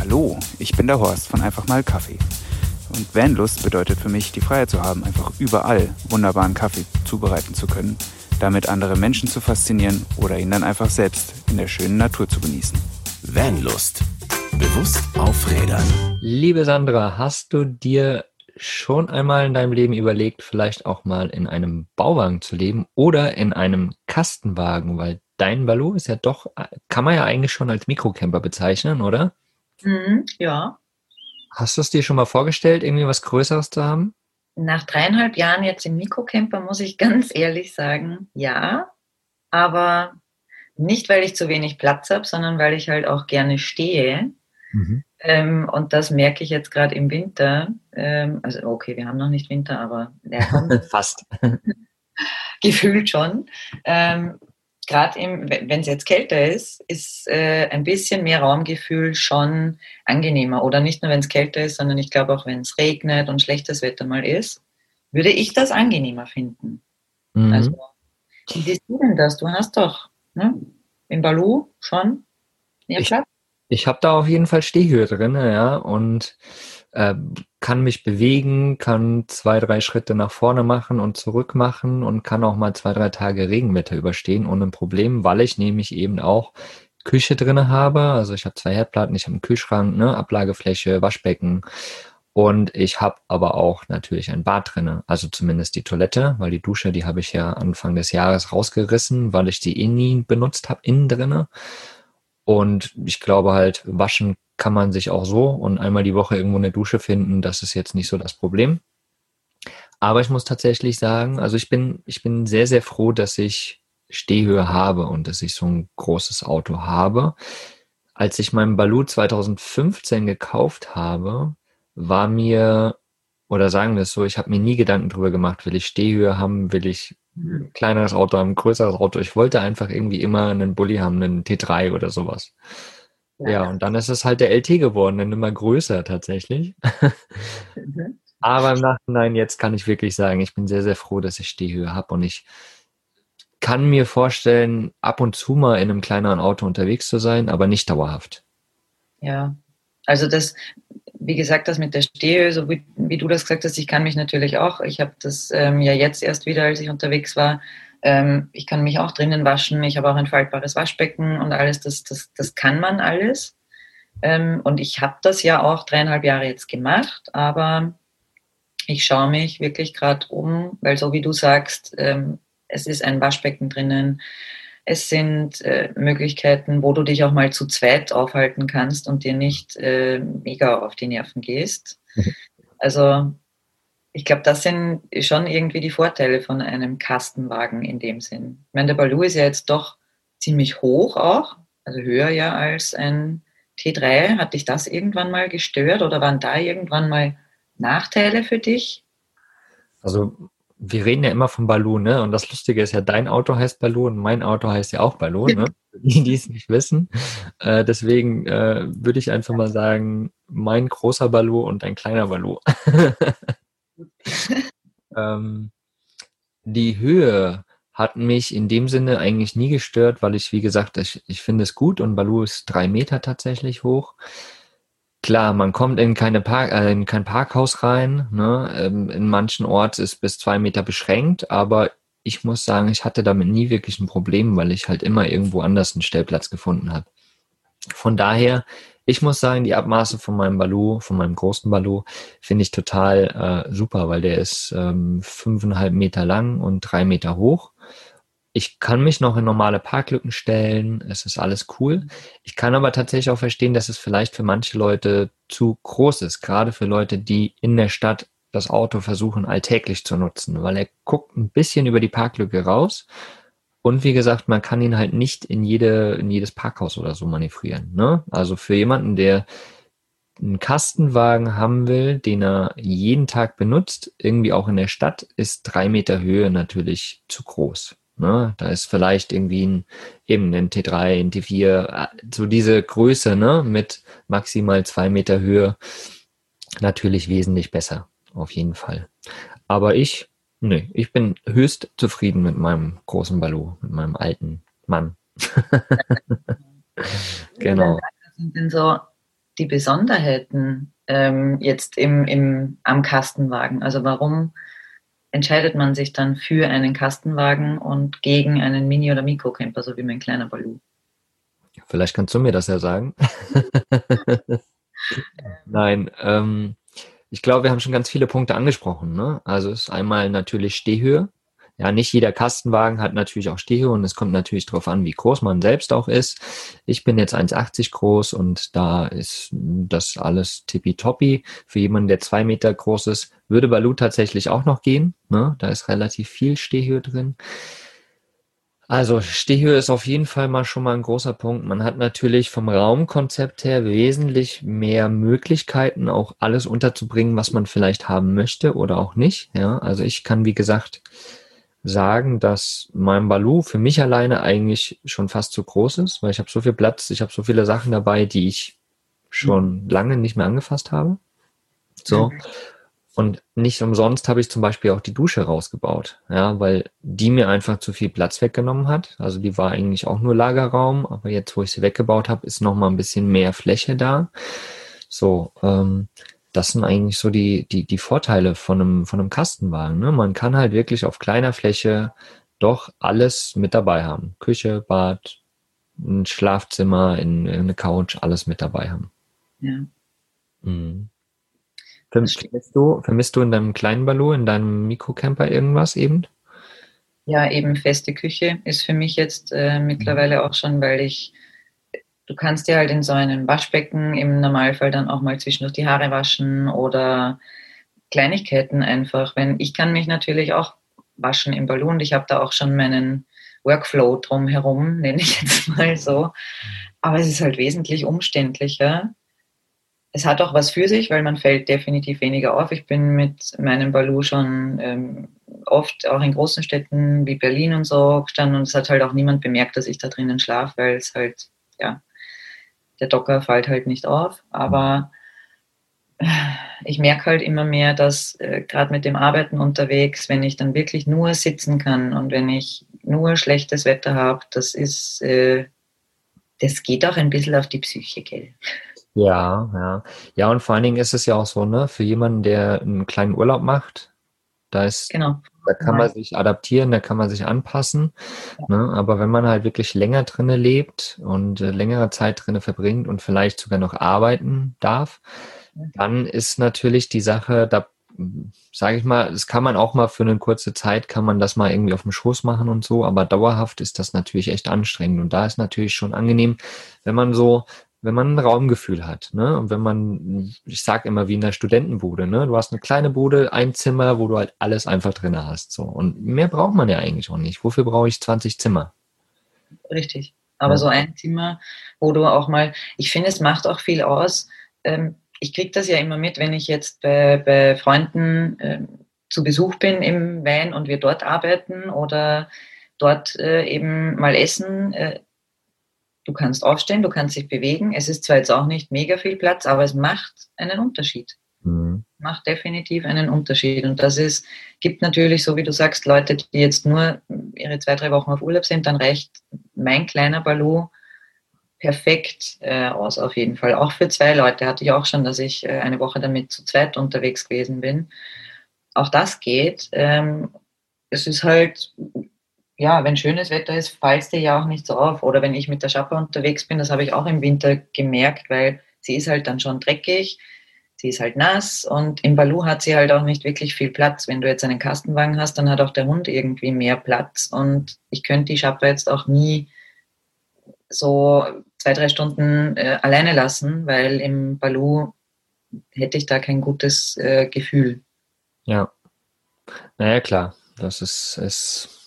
Hallo, ich bin der Horst von Einfach mal Kaffee. Und Vanlust bedeutet für mich, die Freiheit zu haben, einfach überall wunderbaren Kaffee zubereiten zu können, damit andere Menschen zu faszinieren oder ihn dann einfach selbst in der schönen Natur zu genießen. Vanlust. Bewusst aufrädern. Liebe Sandra, hast du dir schon einmal in deinem Leben überlegt, vielleicht auch mal in einem Bauwagen zu leben oder in einem Kastenwagen, weil dein Balou ist ja doch, kann man ja eigentlich schon als Mikrocamper bezeichnen, oder? Mhm, ja. Hast du es dir schon mal vorgestellt, irgendwie was Größeres zu haben? Nach dreieinhalb Jahren jetzt im Mikrocamper muss ich ganz ehrlich sagen, ja. Aber nicht, weil ich zu wenig Platz habe, sondern weil ich halt auch gerne stehe. Mhm. Ähm, und das merke ich jetzt gerade im Winter. Ähm, also okay, wir haben noch nicht Winter, aber fast. Gefühlt schon. Ähm, gerade wenn es jetzt kälter ist, ist äh, ein bisschen mehr Raumgefühl schon angenehmer. Oder nicht nur, wenn es kälter ist, sondern ich glaube auch, wenn es regnet und schlechtes Wetter mal ist, würde ich das angenehmer finden. Mhm. Also, wie siehst du denn das? Du hast doch ne, im Balu schon mehr Platz? Ich, ich habe da auf jeden Fall Stehhöhe drin, ja, und äh, kann mich bewegen, kann zwei, drei Schritte nach vorne machen und zurück machen und kann auch mal zwei, drei Tage Regenwetter überstehen ohne Problem, weil ich nämlich eben auch Küche drinne habe. Also ich habe zwei Herdplatten, ich habe einen Kühlschrank, ne, Ablagefläche, Waschbecken und ich habe aber auch natürlich ein Bad drinne, also zumindest die Toilette, weil die Dusche, die habe ich ja Anfang des Jahres rausgerissen, weil ich die eh nie benutzt habe, innen drinne. Und ich glaube halt, waschen kann man sich auch so und einmal die Woche irgendwo eine Dusche finden, das ist jetzt nicht so das Problem. Aber ich muss tatsächlich sagen, also ich bin, ich bin sehr, sehr froh, dass ich Stehhöhe habe und dass ich so ein großes Auto habe. Als ich meinen Baloo 2015 gekauft habe, war mir, oder sagen wir es so, ich habe mir nie Gedanken darüber gemacht, will ich Stehhöhe haben, will ich ein kleineres Auto haben, ein größeres Auto. Ich wollte einfach irgendwie immer einen Bulli haben, einen T3 oder sowas. Ja, und dann ist es halt der LT geworden, dann immer größer tatsächlich. Mhm. Aber im Nachhinein jetzt kann ich wirklich sagen, ich bin sehr, sehr froh, dass ich Stehhöhe habe und ich kann mir vorstellen, ab und zu mal in einem kleineren Auto unterwegs zu sein, aber nicht dauerhaft. Ja, also das, wie gesagt, das mit der Stehe, so wie, wie, du das gesagt hast, ich kann mich natürlich auch, ich habe das ähm, ja jetzt erst wieder, als ich unterwegs war, ähm, ich kann mich auch drinnen waschen, ich habe auch ein faltbares Waschbecken und alles, das, das, das kann man alles. Ähm, und ich habe das ja auch dreieinhalb Jahre jetzt gemacht, aber ich schaue mich wirklich gerade um, weil so wie du sagst, ähm, es ist ein Waschbecken drinnen, es sind äh, Möglichkeiten, wo du dich auch mal zu zweit aufhalten kannst und dir nicht äh, mega auf die Nerven gehst. Mhm. Also ich glaube, das sind schon irgendwie die Vorteile von einem Kastenwagen in dem Sinn. Ich meine, der Baloo ist ja jetzt doch ziemlich hoch auch, also höher ja als ein T3. Hat dich das irgendwann mal gestört oder waren da irgendwann mal Nachteile für dich? Also wir reden ja immer von Baloo, ne? Und das Lustige ist ja, dein Auto heißt Baloo und mein Auto heißt ja auch Baloo, ne? die, die es nicht wissen. Äh, deswegen äh, würde ich einfach mal sagen, mein großer Baloo und dein kleiner Baloo. ähm, die Höhe hat mich in dem Sinne eigentlich nie gestört, weil ich, wie gesagt, ich, ich finde es gut und Baloo ist drei Meter tatsächlich hoch. Klar, man kommt in, keine Park, äh, in kein Parkhaus rein. Ne? Ähm, in manchen Orten ist bis zwei Meter beschränkt, aber ich muss sagen, ich hatte damit nie wirklich ein Problem, weil ich halt immer irgendwo anders einen Stellplatz gefunden habe. Von daher, ich muss sagen, die Abmaße von meinem Baloo, von meinem großen Baloo, finde ich total äh, super, weil der ist ähm, fünfeinhalb Meter lang und drei Meter hoch ich kann mich noch in normale Parklücken stellen, es ist alles cool. Ich kann aber tatsächlich auch verstehen, dass es vielleicht für manche Leute zu groß ist, gerade für Leute, die in der Stadt das Auto versuchen alltäglich zu nutzen, weil er guckt ein bisschen über die Parklücke raus und wie gesagt, man kann ihn halt nicht in jede in jedes Parkhaus oder so manövrieren. Ne? Also für jemanden, der einen Kastenwagen haben will, den er jeden Tag benutzt, irgendwie auch in der Stadt, ist drei Meter Höhe natürlich zu groß. Ne? Da ist vielleicht irgendwie ein, eben ein T3, ein T4, äh, so diese Größe ne? mit maximal zwei Meter Höhe natürlich wesentlich besser, auf jeden Fall. Aber ich, nee, ich bin höchst zufrieden mit meinem großen Ballo, mit meinem alten Mann. genau. Was sind denn so die Besonderheiten ähm, jetzt im, im, am Kastenwagen? Also warum entscheidet man sich dann für einen Kastenwagen und gegen einen Mini- oder Mikrocamper, so wie mein kleiner Balu? Vielleicht kannst du mir das ja sagen. Nein, ähm, ich glaube, wir haben schon ganz viele Punkte angesprochen. Ne? Also es ist einmal natürlich Stehhöhe. Ja, nicht jeder Kastenwagen hat natürlich auch Stehhöhe und es kommt natürlich darauf an, wie groß man selbst auch ist. Ich bin jetzt 1,80 groß und da ist das alles tippitoppi. Für jemanden, der zwei Meter groß ist, würde Balu tatsächlich auch noch gehen. Ne? Da ist relativ viel Stehhöhe drin. Also Stehhöhe ist auf jeden Fall mal schon mal ein großer Punkt. Man hat natürlich vom Raumkonzept her wesentlich mehr Möglichkeiten, auch alles unterzubringen, was man vielleicht haben möchte oder auch nicht. Ja, also ich kann, wie gesagt, sagen, dass mein Balu für mich alleine eigentlich schon fast zu groß ist, weil ich habe so viel Platz, ich habe so viele Sachen dabei, die ich schon lange nicht mehr angefasst habe. So. Mhm. Und nicht umsonst habe ich zum Beispiel auch die Dusche rausgebaut, ja, weil die mir einfach zu viel Platz weggenommen hat. Also die war eigentlich auch nur Lagerraum, aber jetzt, wo ich sie weggebaut habe, ist noch mal ein bisschen mehr Fläche da. So, ähm, das sind eigentlich so die, die, die Vorteile von einem, von einem Kastenwagen. Ne? Man kann halt wirklich auf kleiner Fläche doch alles mit dabei haben. Küche, Bad, ein Schlafzimmer, in, in eine Couch, alles mit dabei haben. Ja. Mhm. Vermisst du, vermisst du in deinem kleinen Ballo, in deinem Mikrocamper irgendwas eben? Ja, eben feste Küche ist für mich jetzt äh, mittlerweile auch schon, weil ich, du kannst dir halt in so einem Waschbecken im Normalfall dann auch mal zwischendurch die Haare waschen oder Kleinigkeiten einfach. Wenn ich kann mich natürlich auch waschen im Ballon. Ich habe da auch schon meinen Workflow drumherum, nenne ich jetzt mal so. Aber es ist halt wesentlich umständlicher es hat auch was für sich, weil man fällt definitiv weniger auf. Ich bin mit meinem Balu schon ähm, oft auch in großen Städten wie Berlin und so gestanden und es hat halt auch niemand bemerkt, dass ich da drinnen schlafe, weil es halt, ja, der Docker fällt halt nicht auf. Aber ich merke halt immer mehr, dass äh, gerade mit dem Arbeiten unterwegs, wenn ich dann wirklich nur sitzen kann und wenn ich nur schlechtes Wetter habe, das ist, äh, das geht auch ein bisschen auf die Psyche, gell? Ja, ja. Ja, und vor allen Dingen ist es ja auch so, ne, für jemanden, der einen kleinen Urlaub macht, da ist, genau. da kann man sich adaptieren, da kann man sich anpassen. Ja. Ne? Aber wenn man halt wirklich länger drinne lebt und äh, längere Zeit drinne verbringt und vielleicht sogar noch arbeiten darf, dann ist natürlich die Sache, da sage ich mal, das kann man auch mal für eine kurze Zeit, kann man das mal irgendwie auf dem Schoß machen und so, aber dauerhaft ist das natürlich echt anstrengend. Und da ist natürlich schon angenehm, wenn man so wenn man ein Raumgefühl hat, ne? Und wenn man, ich sag immer wie in der Studentenbude, ne? Du hast eine kleine Bude, ein Zimmer, wo du halt alles einfach drin hast, so. Und mehr braucht man ja eigentlich auch nicht. Wofür brauche ich 20 Zimmer? Richtig. Aber ja. so ein Zimmer, wo du auch mal, ich finde, es macht auch viel aus. Ähm, ich kriege das ja immer mit, wenn ich jetzt bei, bei Freunden äh, zu Besuch bin im Van und wir dort arbeiten oder dort äh, eben mal essen. Du kannst aufstehen, du kannst dich bewegen. Es ist zwar jetzt auch nicht mega viel Platz, aber es macht einen Unterschied. Mhm. Macht definitiv einen Unterschied. Und das ist, gibt natürlich, so wie du sagst, Leute, die jetzt nur ihre zwei, drei Wochen auf Urlaub sind, dann reicht mein kleiner Balu perfekt äh, aus, auf jeden Fall. Auch für zwei Leute hatte ich auch schon, dass ich äh, eine Woche damit zu zweit unterwegs gewesen bin. Auch das geht. Ähm, es ist halt ja, wenn schönes Wetter ist, es dir ja auch nicht so auf. Oder wenn ich mit der Schapper unterwegs bin, das habe ich auch im Winter gemerkt, weil sie ist halt dann schon dreckig, sie ist halt nass und im Balu hat sie halt auch nicht wirklich viel Platz. Wenn du jetzt einen Kastenwagen hast, dann hat auch der Hund irgendwie mehr Platz und ich könnte die Schapper jetzt auch nie so zwei, drei Stunden äh, alleine lassen, weil im Balu hätte ich da kein gutes äh, Gefühl. Ja. Naja, klar. Das ist, ist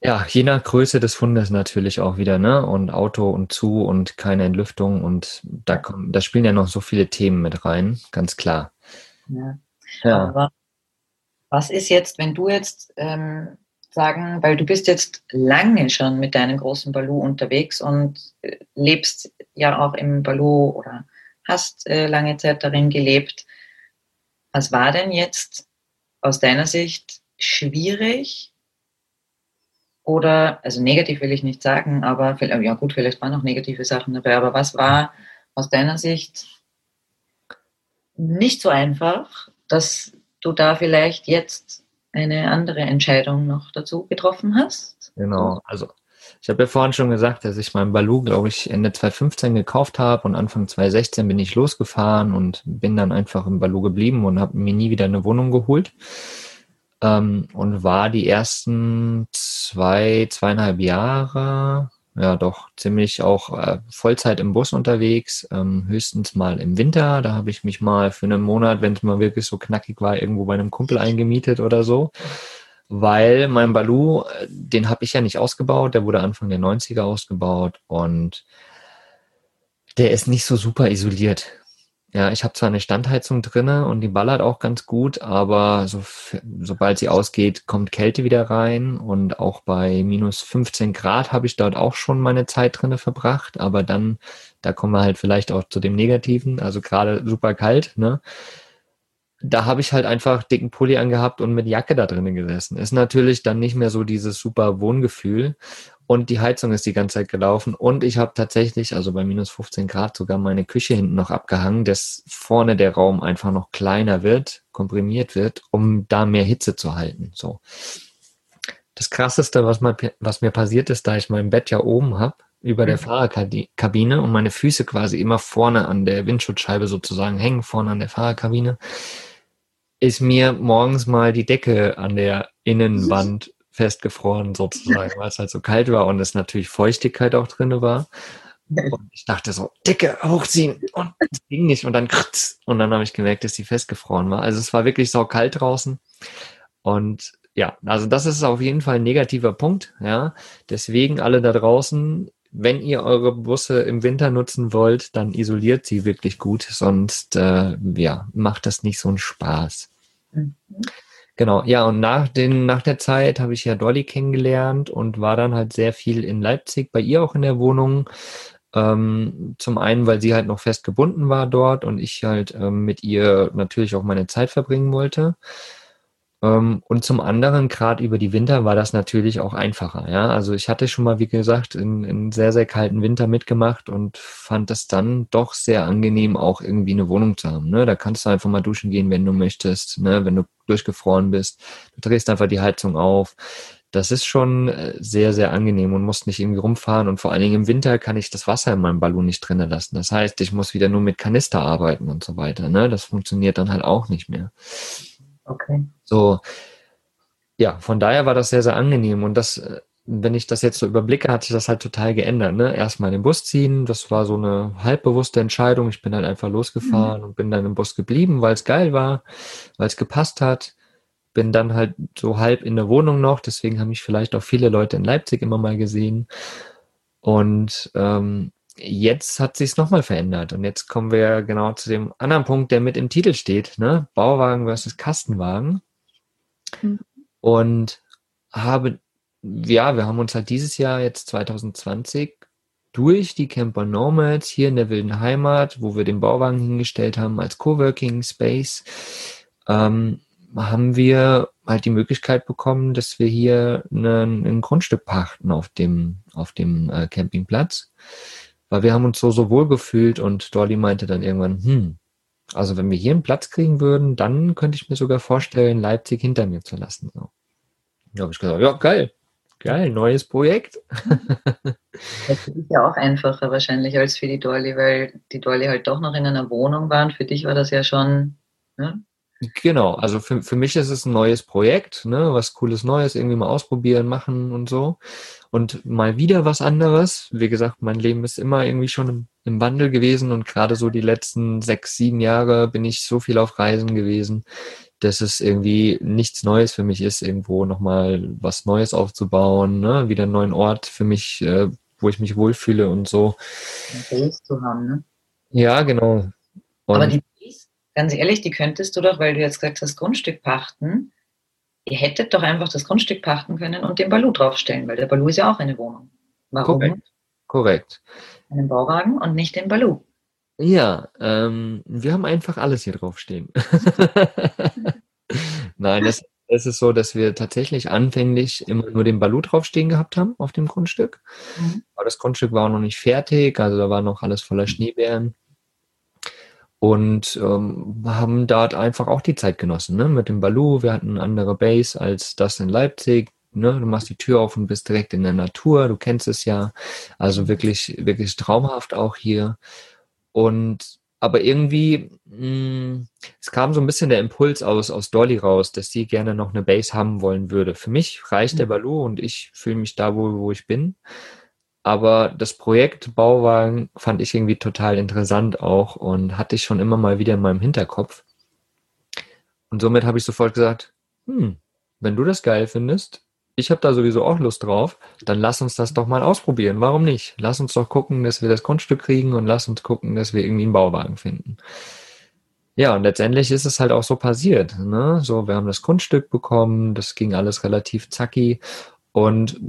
ja, je nach Größe des Fundes natürlich auch wieder, ne? Und Auto und zu und keine Entlüftung und da kommen, da spielen ja noch so viele Themen mit rein, ganz klar. Ja. ja. Aber was ist jetzt, wenn du jetzt ähm, sagen, weil du bist jetzt lange schon mit deinem großen Balu unterwegs und äh, lebst ja auch im Balu oder hast äh, lange Zeit darin gelebt. Was war denn jetzt aus deiner Sicht schwierig oder, also negativ will ich nicht sagen, aber ja gut, vielleicht waren auch negative Sachen dabei, aber was war aus deiner Sicht nicht so einfach, dass du da vielleicht jetzt eine andere Entscheidung noch dazu getroffen hast? Genau, also ich habe ja vorhin schon gesagt, dass ich meinen Balu, glaube ich, Ende 2015 gekauft habe und Anfang 2016 bin ich losgefahren und bin dann einfach im Balu geblieben und habe mir nie wieder eine Wohnung geholt. Ähm, und war die ersten zwei, zweieinhalb Jahre, ja doch, ziemlich auch äh, Vollzeit im Bus unterwegs, ähm, höchstens mal im Winter. Da habe ich mich mal für einen Monat, wenn es mal wirklich so knackig war, irgendwo bei einem Kumpel eingemietet oder so weil mein Balu, äh, den habe ich ja nicht ausgebaut, der wurde Anfang der 90er ausgebaut und der ist nicht so super isoliert. Ja, ich habe zwar eine Standheizung drinne und die ballert auch ganz gut, aber so, sobald sie ausgeht, kommt Kälte wieder rein und auch bei minus 15 Grad habe ich dort auch schon meine Zeit drinne verbracht, aber dann, da kommen wir halt vielleicht auch zu dem Negativen, also gerade super kalt, ne? da habe ich halt einfach dicken Pulli angehabt und mit Jacke da drinnen gesessen. Ist natürlich dann nicht mehr so dieses super Wohngefühl. Und die Heizung ist die ganze Zeit gelaufen. Und ich habe tatsächlich, also bei minus 15 Grad, sogar meine Küche hinten noch abgehangen, dass vorne der Raum einfach noch kleiner wird, komprimiert wird, um da mehr Hitze zu halten. So. Das krasseste, was, mal, was mir passiert ist, da ich mein Bett ja oben habe, über der mhm. Fahrerkabine und meine Füße quasi immer vorne an der Windschutzscheibe sozusagen hängen, vorne an der Fahrerkabine, ist mir morgens mal die Decke an der Innenwand festgefroren sozusagen, weil es halt so kalt war und es natürlich Feuchtigkeit auch drin war. Und ich dachte so, Decke hochziehen und es ging nicht und dann und dann habe ich gemerkt, dass sie festgefroren war. Also es war wirklich sau kalt draußen und ja, also das ist auf jeden Fall ein negativer Punkt, ja. Deswegen alle da draußen, wenn ihr eure Busse im Winter nutzen wollt, dann isoliert sie wirklich gut, sonst äh, ja, macht das nicht so einen Spaß. Mhm. Genau, ja, und nach, den, nach der Zeit habe ich ja Dolly kennengelernt und war dann halt sehr viel in Leipzig, bei ihr auch in der Wohnung. Ähm, zum einen, weil sie halt noch fest gebunden war dort und ich halt ähm, mit ihr natürlich auch meine Zeit verbringen wollte. Ähm, und zum anderen, gerade über die Winter, war das natürlich auch einfacher. Ja, also ich hatte schon mal, wie gesagt, in, in sehr, sehr kalten Winter mitgemacht und fand es dann doch sehr angenehm, auch irgendwie eine Wohnung zu haben. Ne? Da kannst du einfach mal duschen gehen, wenn du möchtest, ne? wenn du durchgefroren bist. Du drehst einfach die Heizung auf. Das ist schon äh, sehr, sehr angenehm und musst nicht irgendwie rumfahren. Und vor allen Dingen im Winter kann ich das Wasser in meinem Ballon nicht drinnen lassen. Das heißt, ich muss wieder nur mit Kanister arbeiten und so weiter. Ne? Das funktioniert dann halt auch nicht mehr. Okay. So, ja, von daher war das sehr, sehr angenehm. Und das, äh, wenn ich das jetzt so überblicke, hat sich das halt total geändert. Ne? Erstmal den Bus ziehen, das war so eine halbbewusste Entscheidung. Ich bin dann einfach losgefahren mhm. und bin dann im Bus geblieben, weil es geil war, weil es gepasst hat. Bin dann halt so halb in der Wohnung noch, deswegen haben mich vielleicht auch viele Leute in Leipzig immer mal gesehen. Und ähm, jetzt hat sich es nochmal verändert. Und jetzt kommen wir genau zu dem anderen Punkt, der mit im Titel steht, ne? Bauwagen versus Kastenwagen. Mhm. Und habe, ja, wir haben uns halt dieses Jahr jetzt 2020 durch die Camper Nomads hier in der wilden Heimat, wo wir den Bauwagen hingestellt haben als Coworking Space, ähm, haben wir halt die Möglichkeit bekommen, dass wir hier ein, ein Grundstück pachten auf dem, auf dem äh, Campingplatz weil wir haben uns so, so wohl gefühlt und Dolly meinte dann irgendwann, hm, also wenn wir hier einen Platz kriegen würden, dann könnte ich mir sogar vorstellen, Leipzig hinter mir zu lassen. So. Da habe ich gesagt, ja, geil, geil, neues Projekt. Das ist ja auch einfacher wahrscheinlich als für die Dolly, weil die Dolly halt doch noch in einer Wohnung waren. Für dich war das ja schon, ne? Genau, also für, für mich ist es ein neues Projekt, ne, was cooles Neues, irgendwie mal ausprobieren, machen und so. Und mal wieder was anderes. Wie gesagt, mein Leben ist immer irgendwie schon im, im Wandel gewesen und gerade so die letzten sechs, sieben Jahre bin ich so viel auf Reisen gewesen, dass es irgendwie nichts Neues für mich ist, irgendwo nochmal was Neues aufzubauen, ne, wieder einen neuen Ort für mich, äh, wo ich mich wohlfühle und so. Zu haben, ne? Ja, genau. Und Aber die ganz ehrlich, die könntest du doch, weil du jetzt gesagt hast, Grundstück pachten. Ihr hättet doch einfach das Grundstück pachten können und den Balu draufstellen, weil der Balu ist ja auch eine Wohnung. Warum? Korrekt. Korrekt. Einen Bauwagen und nicht den Balu. Ja, ähm, wir haben einfach alles hier draufstehen. Nein, es, es ist so, dass wir tatsächlich anfänglich immer nur den Balu draufstehen gehabt haben auf dem Grundstück. Mhm. Aber das Grundstück war auch noch nicht fertig, also da war noch alles voller Schneebären. Und ähm, haben dort einfach auch die Zeit genossen, ne? Mit dem Balu, wir hatten eine andere Base als das in Leipzig. Ne? Du machst die Tür auf und bist direkt in der Natur, du kennst es ja. Also wirklich, wirklich traumhaft auch hier. Und aber irgendwie, mh, hm, es kam so ein bisschen der Impuls aus, aus Dolly raus, dass sie gerne noch eine Base haben wollen würde. Für mich reicht der mhm. Balu und ich fühle mich da wohl, wo ich bin. Aber das Projekt Bauwagen fand ich irgendwie total interessant auch und hatte ich schon immer mal wieder in meinem Hinterkopf. Und somit habe ich sofort gesagt, hm, wenn du das geil findest, ich habe da sowieso auch Lust drauf, dann lass uns das doch mal ausprobieren. Warum nicht? Lass uns doch gucken, dass wir das Grundstück kriegen und lass uns gucken, dass wir irgendwie einen Bauwagen finden. Ja, und letztendlich ist es halt auch so passiert. Ne? So, wir haben das Grundstück bekommen, das ging alles relativ zacki und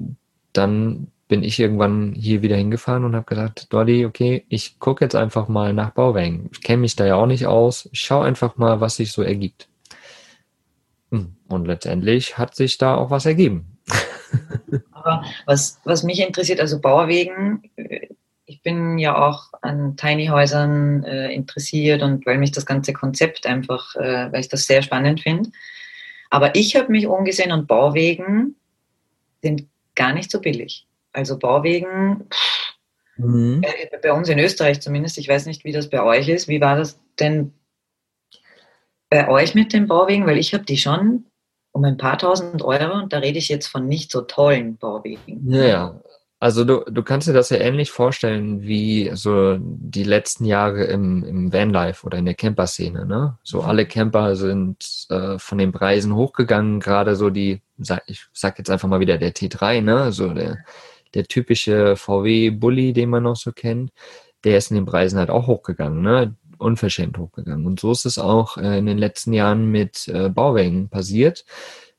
dann bin ich irgendwann hier wieder hingefahren und habe gesagt, Dolly, okay, ich gucke jetzt einfach mal nach Bauwagen. Ich kenne mich da ja auch nicht aus. Ich schaue einfach mal, was sich so ergibt. Hm, und letztendlich hat sich da auch was ergeben. Aber was, was mich interessiert, also Bauwegen, ich bin ja auch an Tiny Häusern äh, interessiert und weil mich das ganze Konzept einfach, äh, weil ich das sehr spannend finde. Aber ich habe mich umgesehen und Bauwegen sind gar nicht so billig. Also Bauwegen, mhm. äh, bei uns in Österreich zumindest, ich weiß nicht, wie das bei euch ist. Wie war das denn bei euch mit den Bauwegen? Weil ich habe die schon um ein paar tausend Euro und da rede ich jetzt von nicht so tollen Bauwegen. Ja, ja. Also du, du kannst dir das ja ähnlich vorstellen wie so die letzten Jahre im, im Vanlife oder in der Camper-Szene. Ne? So mhm. alle Camper sind äh, von den Preisen hochgegangen, gerade so die, ich sag jetzt einfach mal wieder der T3, ne? so der der typische VW-Bully, den man noch so kennt, der ist in den Preisen halt auch hochgegangen, ne? unverschämt hochgegangen. Und so ist es auch äh, in den letzten Jahren mit äh, Bauwagen passiert,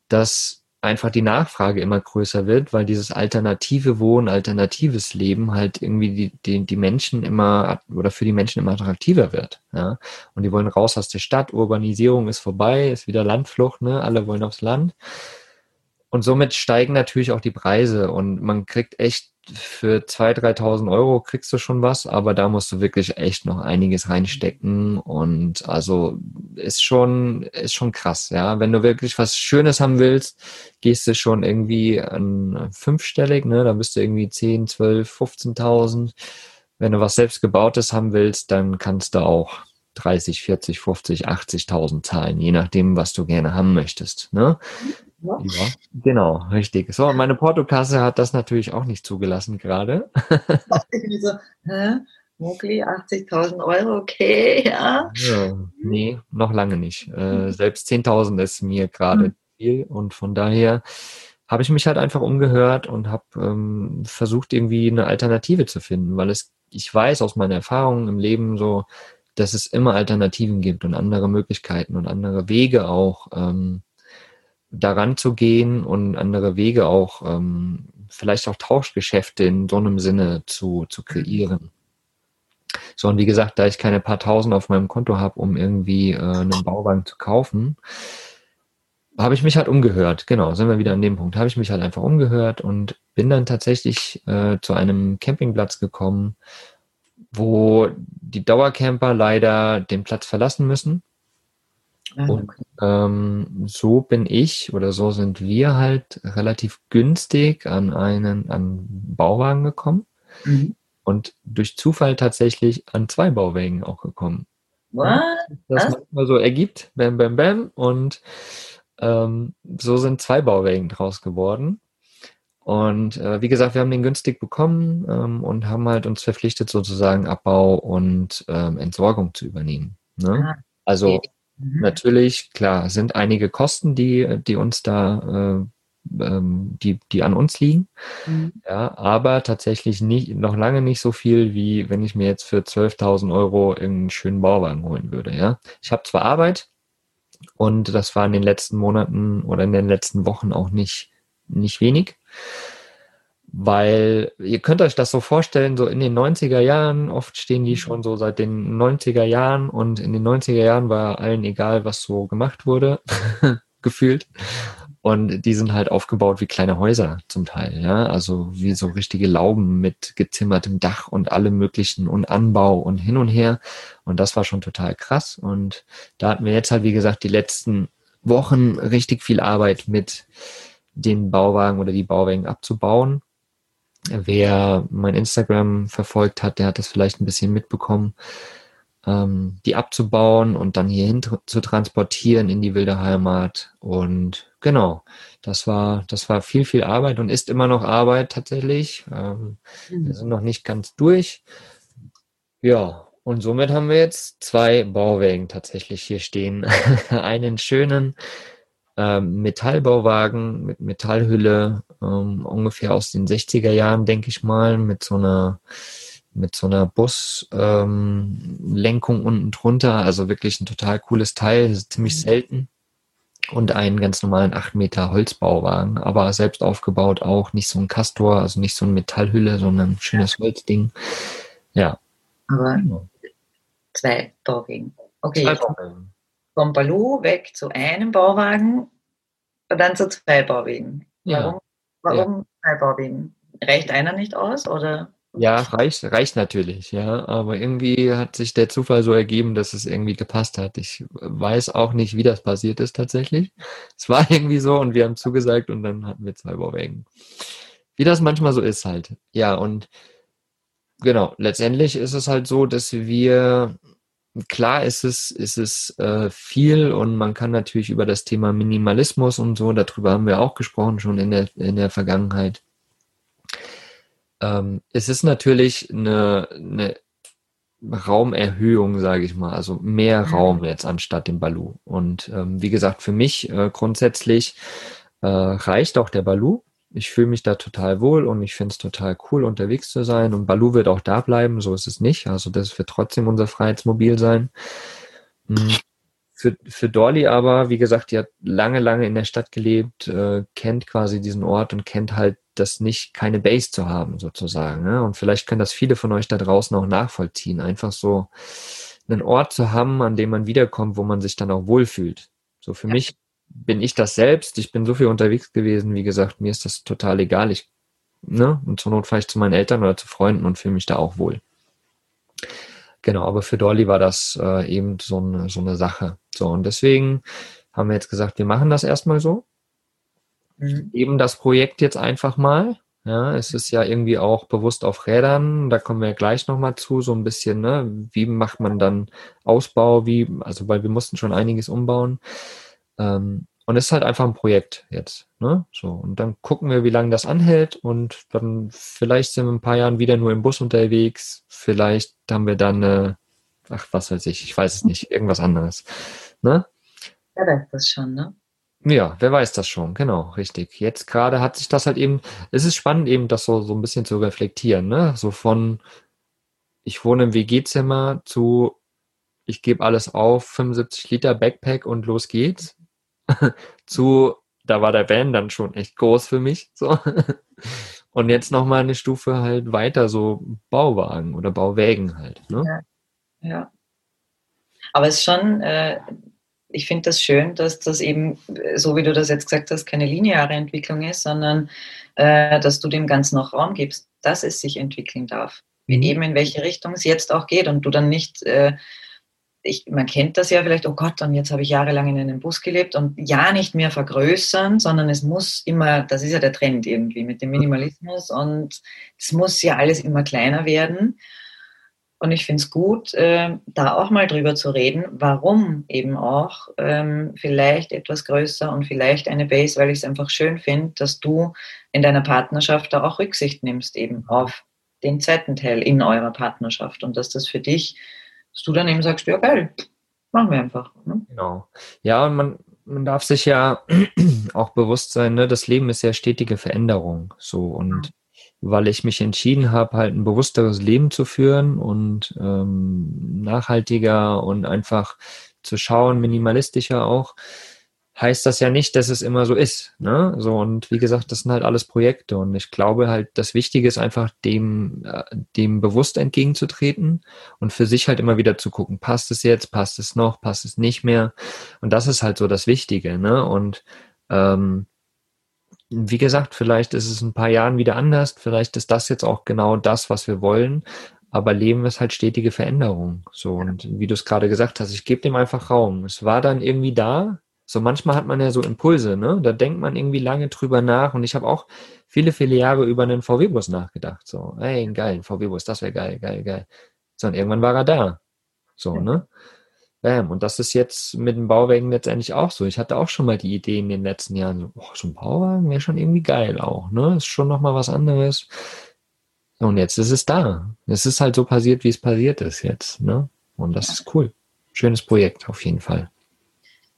dass einfach die Nachfrage immer größer wird, weil dieses alternative Wohnen, alternatives Leben halt irgendwie die, die, die Menschen immer oder für die Menschen immer attraktiver wird. Ja? Und die wollen raus aus der Stadt, Urbanisierung ist vorbei, ist wieder Landflucht, ne? alle wollen aufs Land. Und somit steigen natürlich auch die Preise und man kriegt echt für 2.000, 3.000 Euro kriegst du schon was, aber da musst du wirklich echt noch einiges reinstecken und also ist schon, ist schon krass, ja. Wenn du wirklich was Schönes haben willst, gehst du schon irgendwie an fünfstellig, ne, da bist du irgendwie 10, 12, 15.000. Wenn du was selbstgebautes haben willst, dann kannst du auch 30, 40, 50, 80.000 zahlen, je nachdem, was du gerne haben möchtest, ne. Ja. ja. genau, richtig. So, meine Portokasse hat das natürlich auch nicht zugelassen gerade. so, hä? Mogli, 80.000 Euro, okay, ja. ja. Nee, noch lange nicht. Äh, mhm. selbst 10.000 ist mir gerade mhm. viel und von daher habe ich mich halt einfach umgehört und habe ähm, versucht, irgendwie eine Alternative zu finden, weil es, ich weiß aus meiner Erfahrung im Leben so, dass es immer Alternativen gibt und andere Möglichkeiten und andere Wege auch, ähm, daran zu gehen und andere Wege auch, ähm, vielleicht auch Tauschgeschäfte in so einem Sinne zu, zu kreieren. So, und wie gesagt, da ich keine paar tausend auf meinem Konto habe, um irgendwie äh, einen Bauwagen zu kaufen, habe ich mich halt umgehört. Genau, sind wir wieder an dem Punkt. Habe ich mich halt einfach umgehört und bin dann tatsächlich äh, zu einem Campingplatz gekommen, wo die Dauercamper leider den Platz verlassen müssen und ähm, so bin ich oder so sind wir halt relativ günstig an einen an Bauwagen gekommen mhm. und durch Zufall tatsächlich an zwei Bauwagen auch gekommen. What? Das Was? manchmal so ergibt, bam, bam, bam. Und ähm, so sind zwei Bauwagen draus geworden. Und äh, wie gesagt, wir haben den günstig bekommen ähm, und haben halt uns verpflichtet, sozusagen Abbau und ähm, Entsorgung zu übernehmen. Ne? Ah, also Mhm. Natürlich, klar, sind einige Kosten, die, die uns da, äh, ähm, die, die an uns liegen. Mhm. Ja, aber tatsächlich nicht, noch lange nicht so viel, wie wenn ich mir jetzt für 12.000 Euro einen schönen Bauwagen holen würde. Ja, ich habe zwar Arbeit und das war in den letzten Monaten oder in den letzten Wochen auch nicht, nicht wenig weil ihr könnt euch das so vorstellen, so in den 90er Jahren, oft stehen die schon so seit den 90er Jahren und in den 90er Jahren war allen egal, was so gemacht wurde, gefühlt. Und die sind halt aufgebaut wie kleine Häuser zum Teil, ja. Also wie so richtige Lauben mit gezimmertem Dach und allem möglichen und Anbau und hin und her. Und das war schon total krass. Und da hatten wir jetzt halt, wie gesagt, die letzten Wochen richtig viel Arbeit mit den Bauwagen oder die Bauwagen abzubauen. Wer mein Instagram verfolgt hat, der hat das vielleicht ein bisschen mitbekommen ähm, die abzubauen und dann hierhin zu transportieren in die wilde Heimat. Und genau, das war, das war viel, viel Arbeit und ist immer noch Arbeit tatsächlich. Ähm, mhm. Wir sind noch nicht ganz durch. Ja, und somit haben wir jetzt zwei Bauwagen tatsächlich hier stehen. Einen schönen ähm, Metallbauwagen mit Metallhülle, ähm, ungefähr aus den 60er Jahren, denke ich mal, mit so einer mit so einer Buslenkung ähm, unten drunter. Also wirklich ein total cooles Teil, ziemlich mhm. selten. Und einen ganz normalen 8 Meter Holzbauwagen, aber selbst aufgebaut auch, nicht so ein Castor, also nicht so eine Metallhülle, sondern ein schönes Holzding. Ja. Aber genau. zwei Bauwagen. Okay, zwei Bauwagen. Vom Balu weg zu einem Bauwagen und dann zu zwei Bauwagen. Warum, ja. warum ja. zwei Bauwagen? Reicht einer nicht aus oder? Ja, reicht, reicht natürlich, ja. Aber irgendwie hat sich der Zufall so ergeben, dass es irgendwie gepasst hat. Ich weiß auch nicht, wie das passiert ist tatsächlich. Es war irgendwie so und wir haben zugesagt und dann hatten wir zwei Bauwagen. Wie das manchmal so ist halt. Ja, und genau, letztendlich ist es halt so, dass wir, klar ist es, ist es äh, viel und man kann natürlich über das Thema Minimalismus und so, darüber haben wir auch gesprochen schon in der, in der Vergangenheit ähm, es ist natürlich eine, eine Raumerhöhung, sage ich mal, also mehr mhm. Raum jetzt anstatt dem Balu. Und ähm, wie gesagt, für mich äh, grundsätzlich äh, reicht auch der Balu. Ich fühle mich da total wohl und ich finde es total cool, unterwegs zu sein. Und Balu wird auch da bleiben, so ist es nicht. Also das wird trotzdem unser Freiheitsmobil sein. Mhm. Für, für Dolly aber, wie gesagt, die hat lange, lange in der Stadt gelebt, äh, kennt quasi diesen Ort und kennt halt das nicht, keine Base zu haben, sozusagen. Ne? Und vielleicht können das viele von euch da draußen auch nachvollziehen. Einfach so einen Ort zu haben, an dem man wiederkommt, wo man sich dann auch wohlfühlt. So für ja. mich bin ich das selbst. Ich bin so viel unterwegs gewesen. Wie gesagt, mir ist das total egal. Ich, ne? Und zur Not fahre ich zu meinen Eltern oder zu Freunden und fühle mich da auch wohl. Genau, aber für Dolly war das äh, eben so eine, so eine Sache. So, und deswegen haben wir jetzt gesagt, wir machen das erstmal so. Mhm. Eben das Projekt jetzt einfach mal. Ja, es ist ja irgendwie auch bewusst auf Rädern. Da kommen wir gleich nochmal zu, so ein bisschen, ne? Wie macht man dann Ausbau? Wie, also, weil wir mussten schon einiges umbauen. Ähm, und es ist halt einfach ein Projekt jetzt. Ne? So, und dann gucken wir, wie lange das anhält. Und dann vielleicht sind wir in ein paar Jahren wieder nur im Bus unterwegs. Vielleicht haben wir dann, äh, ach, was weiß ich, ich weiß es nicht, irgendwas anderes. Ne? Ja, weiß das schon, ne? Ja, wer weiß das schon, genau, richtig. Jetzt gerade hat sich das halt eben, es ist spannend eben, das so, so ein bisschen zu reflektieren, ne? So von, ich wohne im WG-Zimmer zu, ich gebe alles auf, 75 Liter Backpack und los geht's, zu, da war der Van dann schon echt groß für mich, so. Und jetzt nochmal eine Stufe halt weiter, so Bauwagen oder Bauwägen halt, ne? Ja. ja. Aber es ist schon, äh, ich finde das schön, dass das eben, so wie du das jetzt gesagt hast, keine lineare Entwicklung ist, sondern äh, dass du dem Ganzen noch Raum gibst, dass es sich entwickeln darf. Mhm. Eben in welche Richtung es jetzt auch geht und du dann nicht, äh, ich, man kennt das ja vielleicht, oh Gott, und jetzt habe ich jahrelang in einem Bus gelebt und ja nicht mehr vergrößern, sondern es muss immer, das ist ja der Trend irgendwie mit dem Minimalismus und es muss ja alles immer kleiner werden. Und ich finde es gut, äh, da auch mal drüber zu reden, warum eben auch ähm, vielleicht etwas größer und vielleicht eine Base, weil ich es einfach schön finde, dass du in deiner Partnerschaft da auch Rücksicht nimmst eben auf den zweiten Teil in eurer Partnerschaft und dass das für dich, dass du dann eben sagst, ja geil, machen wir einfach. Ne? Genau. Ja, und man, man darf sich ja auch bewusst sein, ne, das Leben ist ja stetige Veränderung. So und weil ich mich entschieden habe, halt ein bewussteres Leben zu führen und ähm, nachhaltiger und einfach zu schauen, minimalistischer auch, heißt das ja nicht, dass es immer so ist. Ne? So, und wie gesagt, das sind halt alles Projekte. Und ich glaube halt, das Wichtige ist einfach, dem, äh, dem bewusst entgegenzutreten und für sich halt immer wieder zu gucken, passt es jetzt, passt es noch, passt es nicht mehr. Und das ist halt so das Wichtige. Ne? Und ähm, wie gesagt, vielleicht ist es in ein paar Jahren wieder anders. Vielleicht ist das jetzt auch genau das, was wir wollen. Aber Leben ist halt stetige Veränderung. So, und wie du es gerade gesagt hast, ich gebe dem einfach Raum. Es war dann irgendwie da. So manchmal hat man ja so Impulse, ne? Da denkt man irgendwie lange drüber nach. Und ich habe auch viele, viele Jahre über einen VW-Bus nachgedacht. So, ey, geil, ein VW-Bus, das wäre geil, geil, geil. So, und irgendwann war er da. So, ne? Bam. Und das ist jetzt mit dem Bauwagen letztendlich auch so. Ich hatte auch schon mal die Idee in den letzten Jahren, so, so ein Bauwagen wäre schon irgendwie geil auch, ne? Ist schon nochmal was anderes. Und jetzt ist es da. Es ist halt so passiert, wie es passiert ist jetzt, ne? Und das ist cool. Schönes Projekt auf jeden Fall.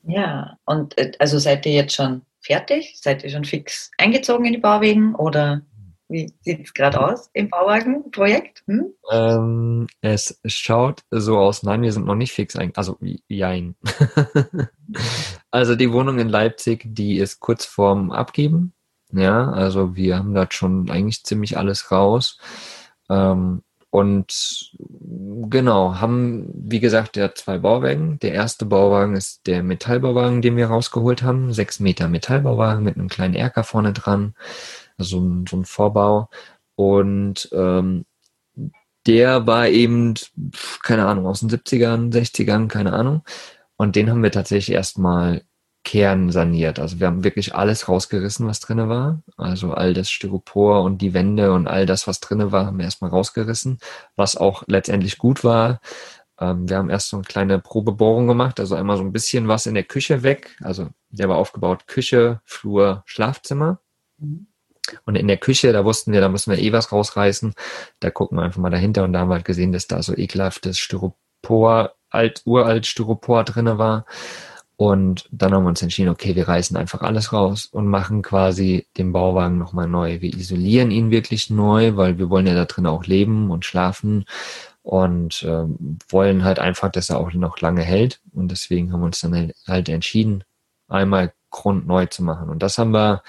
Ja, und äh, also seid ihr jetzt schon fertig? Seid ihr schon fix eingezogen in die Bauwegen oder wie sieht es gerade aus im Bauwagenprojekt? Hm? Ähm, es schaut so aus. Nein, wir sind noch nicht fix ein. Also, jein. also, die Wohnung in Leipzig, die ist kurz vorm Abgeben. Ja, also wir haben da schon eigentlich ziemlich alles raus. Ähm, und genau, haben, wie gesagt, ja zwei Bauwagen. Der erste Bauwagen ist der Metallbauwagen, den wir rausgeholt haben. Sechs Meter Metallbauwagen mit einem kleinen Erker vorne dran. Also so ein Vorbau. Und ähm, der war eben, keine Ahnung, aus den 70ern, 60ern, keine Ahnung. Und den haben wir tatsächlich erstmal Kern saniert. Also wir haben wirklich alles rausgerissen, was drinne war. Also all das Styropor und die Wände und all das, was drinne war, haben wir erstmal rausgerissen, was auch letztendlich gut war. Ähm, wir haben erst so eine kleine Probebohrung gemacht, also einmal so ein bisschen was in der Küche weg. Also der war aufgebaut Küche, Flur, Schlafzimmer. Und in der Küche, da wussten wir, da müssen wir eh was rausreißen. Da gucken wir einfach mal dahinter und da haben wir halt gesehen, dass da so ekelhaftes Styropor, alt, uralt Styropor drinne war. Und dann haben wir uns entschieden, okay, wir reißen einfach alles raus und machen quasi den Bauwagen nochmal neu. Wir isolieren ihn wirklich neu, weil wir wollen ja da drin auch leben und schlafen und äh, wollen halt einfach, dass er auch noch lange hält. Und deswegen haben wir uns dann halt entschieden, einmal grundneu zu machen. Und das haben wir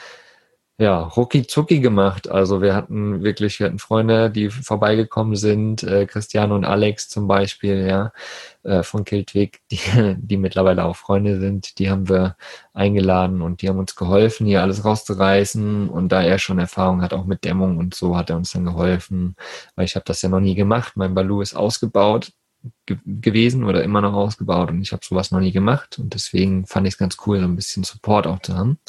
ja, rucki zucki gemacht. Also wir hatten wirklich, wir hatten Freunde, die vorbeigekommen sind, äh, Christian und Alex zum Beispiel, ja, äh, von Kiltwig, die, die mittlerweile auch Freunde sind, die haben wir eingeladen und die haben uns geholfen, hier alles rauszureißen. Und da er schon Erfahrung hat, auch mit Dämmung und so, hat er uns dann geholfen, weil ich habe das ja noch nie gemacht. Mein Balu ist ausgebaut ge gewesen oder immer noch ausgebaut und ich habe sowas noch nie gemacht und deswegen fand ich es ganz cool, so ein bisschen Support auch zu haben.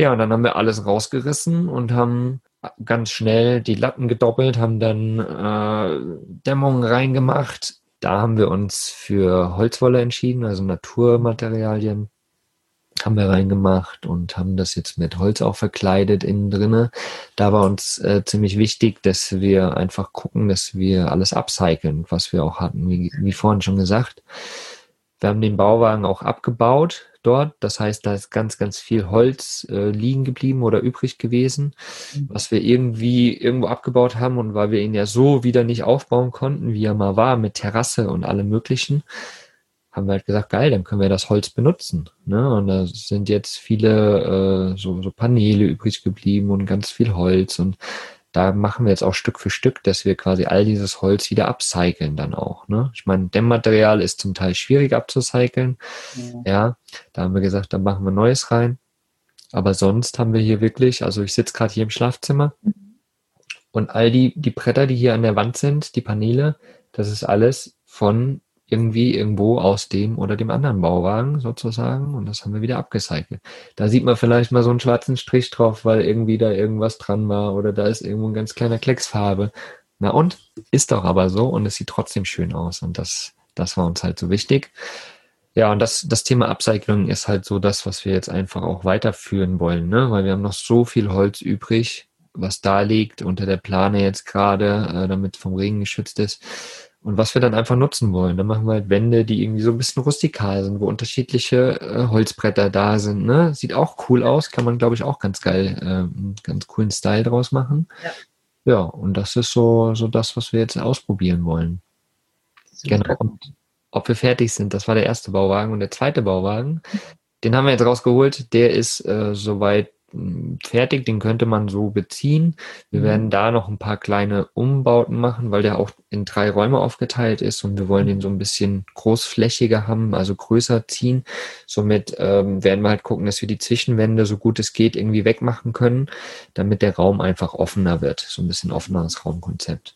Ja, und dann haben wir alles rausgerissen und haben ganz schnell die Latten gedoppelt, haben dann äh, Dämmung reingemacht. Da haben wir uns für Holzwolle entschieden, also Naturmaterialien haben wir reingemacht und haben das jetzt mit Holz auch verkleidet innen drinne. Da war uns äh, ziemlich wichtig, dass wir einfach gucken, dass wir alles upcyclen, was wir auch hatten, wie, wie vorhin schon gesagt. Wir haben den Bauwagen auch abgebaut dort. Das heißt, da ist ganz, ganz viel Holz äh, liegen geblieben oder übrig gewesen, mhm. was wir irgendwie irgendwo abgebaut haben. Und weil wir ihn ja so wieder nicht aufbauen konnten, wie er mal war, mit Terrasse und allem Möglichen, haben wir halt gesagt, geil, dann können wir das Holz benutzen. Ne? Und da sind jetzt viele äh, so, so Paneele übrig geblieben und ganz viel Holz. Und da machen wir jetzt auch Stück für Stück, dass wir quasi all dieses Holz wieder upcyclen dann auch. Ne? Ich meine, Dämmmaterial ist zum Teil schwierig abzucyclen. Ja. ja, da haben wir gesagt, da machen wir Neues rein. Aber sonst haben wir hier wirklich, also ich sitze gerade hier im Schlafzimmer mhm. und all die, die Bretter, die hier an der Wand sind, die Paneele, das ist alles von irgendwie irgendwo aus dem oder dem anderen Bauwagen sozusagen und das haben wir wieder abgecycelt. Da sieht man vielleicht mal so einen schwarzen Strich drauf, weil irgendwie da irgendwas dran war oder da ist irgendwo ein ganz kleiner Klecksfarbe. Na und? Ist doch aber so und es sieht trotzdem schön aus und das, das war uns halt so wichtig. Ja, und das, das Thema Upcycling ist halt so das, was wir jetzt einfach auch weiterführen wollen, ne? weil wir haben noch so viel Holz übrig, was da liegt unter der Plane jetzt gerade, äh, damit vom Regen geschützt ist und was wir dann einfach nutzen wollen. Dann machen wir halt Wände, die irgendwie so ein bisschen rustikal sind, wo unterschiedliche äh, Holzbretter da sind. Ne? Sieht auch cool aus, kann man, glaube ich, auch ganz geil, äh, einen ganz coolen Style draus machen. Ja. ja, und das ist so, so das, was wir jetzt ausprobieren wollen. Genau. Und ob wir fertig sind, das war der erste Bauwagen. Und der zweite Bauwagen, den haben wir jetzt rausgeholt, der ist äh, soweit fertig, den könnte man so beziehen. Wir mhm. werden da noch ein paar kleine Umbauten machen, weil der auch in drei Räume aufgeteilt ist und wir wollen den so ein bisschen großflächiger haben, also größer ziehen. Somit ähm, werden wir halt gucken, dass wir die Zwischenwände so gut es geht irgendwie wegmachen können, damit der Raum einfach offener wird. So ein bisschen offeneres Raumkonzept.